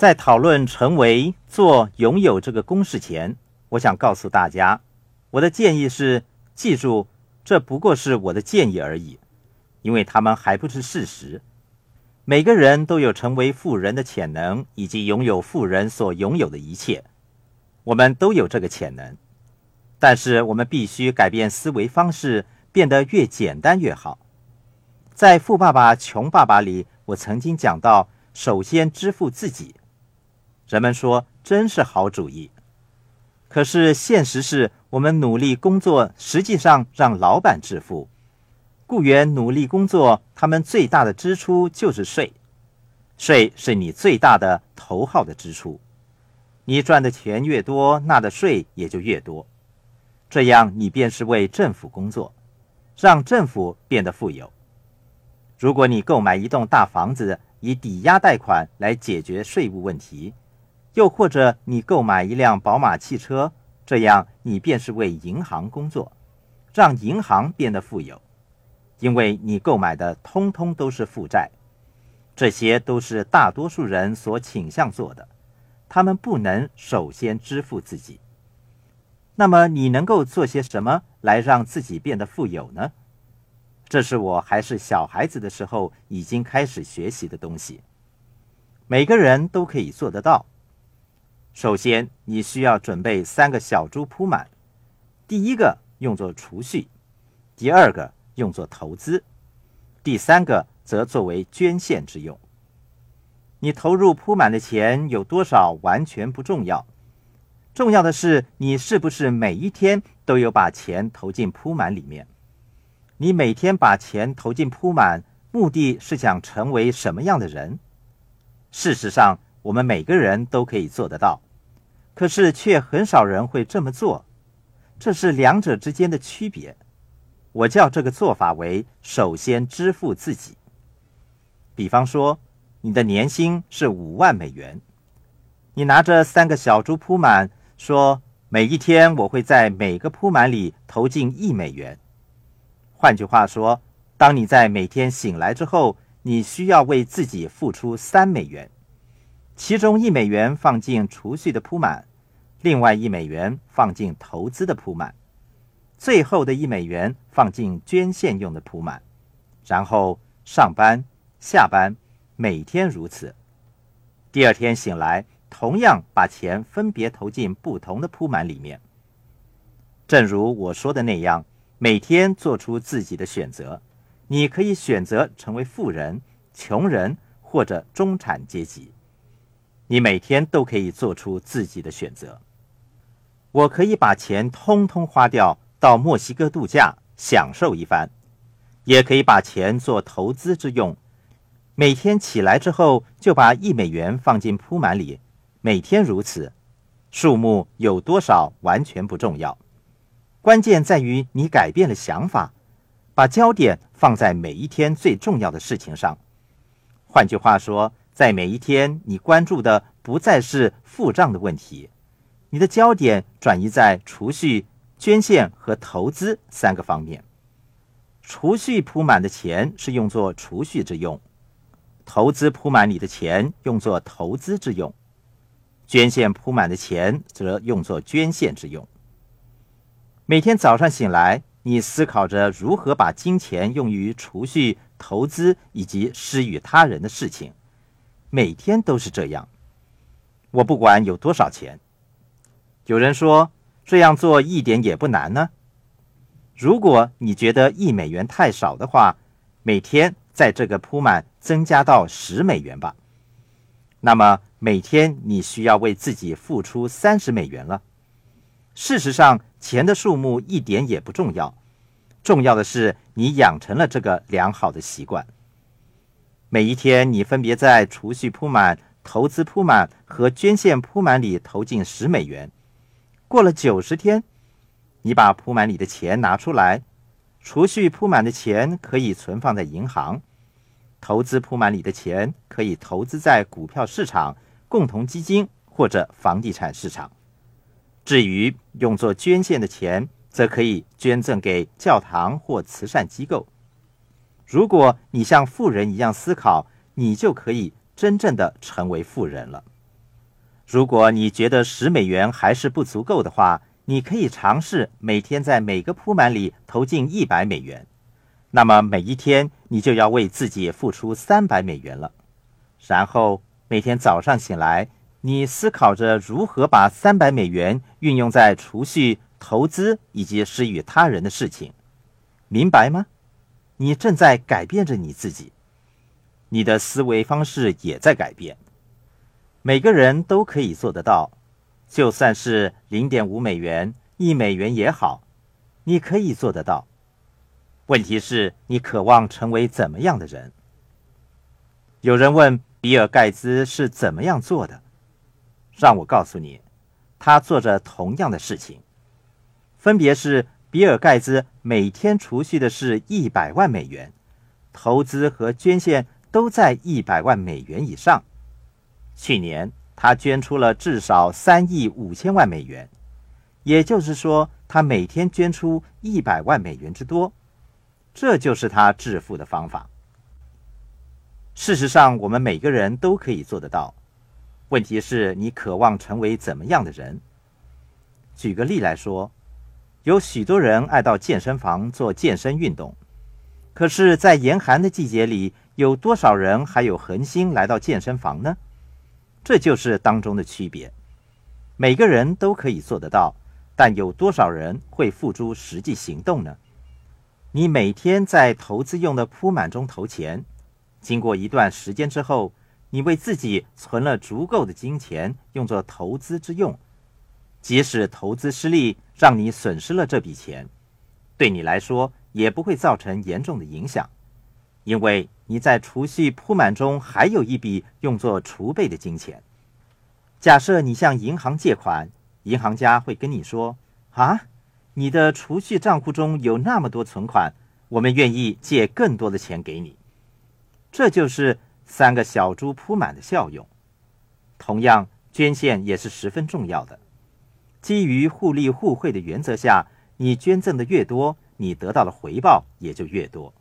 在讨论成为做拥有这个公式前，我想告诉大家，我的建议是：记住，这不过是我的建议而已，因为他们还不是事实。每个人都有成为富人的潜能，以及拥有富人所拥有的一切。我们都有这个潜能，但是我们必须改变思维方式，变得越简单越好。在《富爸爸穷爸爸》里，我曾经讲到，首先支付自己。人们说真是好主意，可是现实是我们努力工作，实际上让老板致富。雇员努力工作，他们最大的支出就是税，税是你最大的头号的支出。你赚的钱越多，纳的税也就越多，这样你便是为政府工作，让政府变得富有。如果你购买一栋大房子，以抵押贷款来解决税务问题，又或者你购买一辆宝马汽车，这样你便是为银行工作，让银行变得富有。因为你购买的通通都是负债，这些都是大多数人所倾向做的，他们不能首先支付自己。那么你能够做些什么来让自己变得富有呢？这是我还是小孩子的时候已经开始学习的东西，每个人都可以做得到。首先，你需要准备三个小猪铺满，第一个用作储蓄，第二个。用作投资，第三个则作为捐献之用。你投入铺满的钱有多少完全不重要，重要的是你是不是每一天都有把钱投进铺满里面。你每天把钱投进铺满，目的是想成为什么样的人？事实上，我们每个人都可以做得到，可是却很少人会这么做。这是两者之间的区别。我叫这个做法为首先支付自己。比方说，你的年薪是五万美元，你拿着三个小猪铺满，说每一天我会在每个铺满里投进一美元。换句话说，当你在每天醒来之后，你需要为自己付出三美元，其中一美元放进储蓄的铺满，另外一美元放进投资的铺满。最后的一美元放进捐献用的铺满，然后上班、下班，每天如此。第二天醒来，同样把钱分别投进不同的铺满里面。正如我说的那样，每天做出自己的选择。你可以选择成为富人、穷人或者中产阶级。你每天都可以做出自己的选择。我可以把钱通通花掉。到墨西哥度假享受一番，也可以把钱做投资之用。每天起来之后就把一美元放进铺满里，每天如此，数目有多少完全不重要，关键在于你改变了想法，把焦点放在每一天最重要的事情上。换句话说，在每一天你关注的不再是付账的问题，你的焦点转移在储蓄。捐献和投资三个方面，储蓄铺满的钱是用作储蓄之用，投资铺满你的钱用作投资之用，捐献铺满的钱则用作捐献之用。每天早上醒来，你思考着如何把金钱用于储蓄、投资以及施予他人的事情，每天都是这样。我不管有多少钱，有人说。这样做一点也不难呢。如果你觉得一美元太少的话，每天在这个铺满增加到十美元吧。那么每天你需要为自己付出三十美元了。事实上，钱的数目一点也不重要，重要的是你养成了这个良好的习惯。每一天，你分别在储蓄铺满、投资铺满和捐献铺满里投进十美元。过了九十天，你把铺满里的钱拿出来，储蓄铺满的钱可以存放在银行，投资铺满里的钱可以投资在股票市场、共同基金或者房地产市场。至于用作捐献的钱，则可以捐赠给教堂或慈善机构。如果你像富人一样思考，你就可以真正的成为富人了。如果你觉得十美元还是不足够的话，你可以尝试每天在每个铺满里投进一百美元。那么每一天你就要为自己付出三百美元了。然后每天早上醒来，你思考着如何把三百美元运用在储蓄、投资以及施予他人的事情，明白吗？你正在改变着你自己，你的思维方式也在改变。每个人都可以做得到，就算是零点五美元、一美元也好，你可以做得到。问题是你渴望成为怎么样的人？有人问比尔·盖茨是怎么样做的，让我告诉你，他做着同样的事情，分别是比尔·盖茨每天储蓄的是一百万美元，投资和捐献都在一百万美元以上。去年，他捐出了至少三亿五千万美元，也就是说，他每天捐出一百万美元之多。这就是他致富的方法。事实上，我们每个人都可以做得到。问题是你渴望成为怎么样的人？举个例来说，有许多人爱到健身房做健身运动，可是，在严寒的季节里，有多少人还有恒心来到健身房呢？这就是当中的区别。每个人都可以做得到，但有多少人会付诸实际行动呢？你每天在投资用的铺满中投钱，经过一段时间之后，你为自己存了足够的金钱用作投资之用。即使投资失利，让你损失了这笔钱，对你来说也不会造成严重的影响，因为。你在储蓄铺满中还有一笔用作储备的金钱。假设你向银行借款，银行家会跟你说：“啊，你的储蓄账户中有那么多存款，我们愿意借更多的钱给你。”这就是三个小猪铺满的效用。同样，捐献也是十分重要的。基于互利互惠的原则下，你捐赠的越多，你得到的回报也就越多。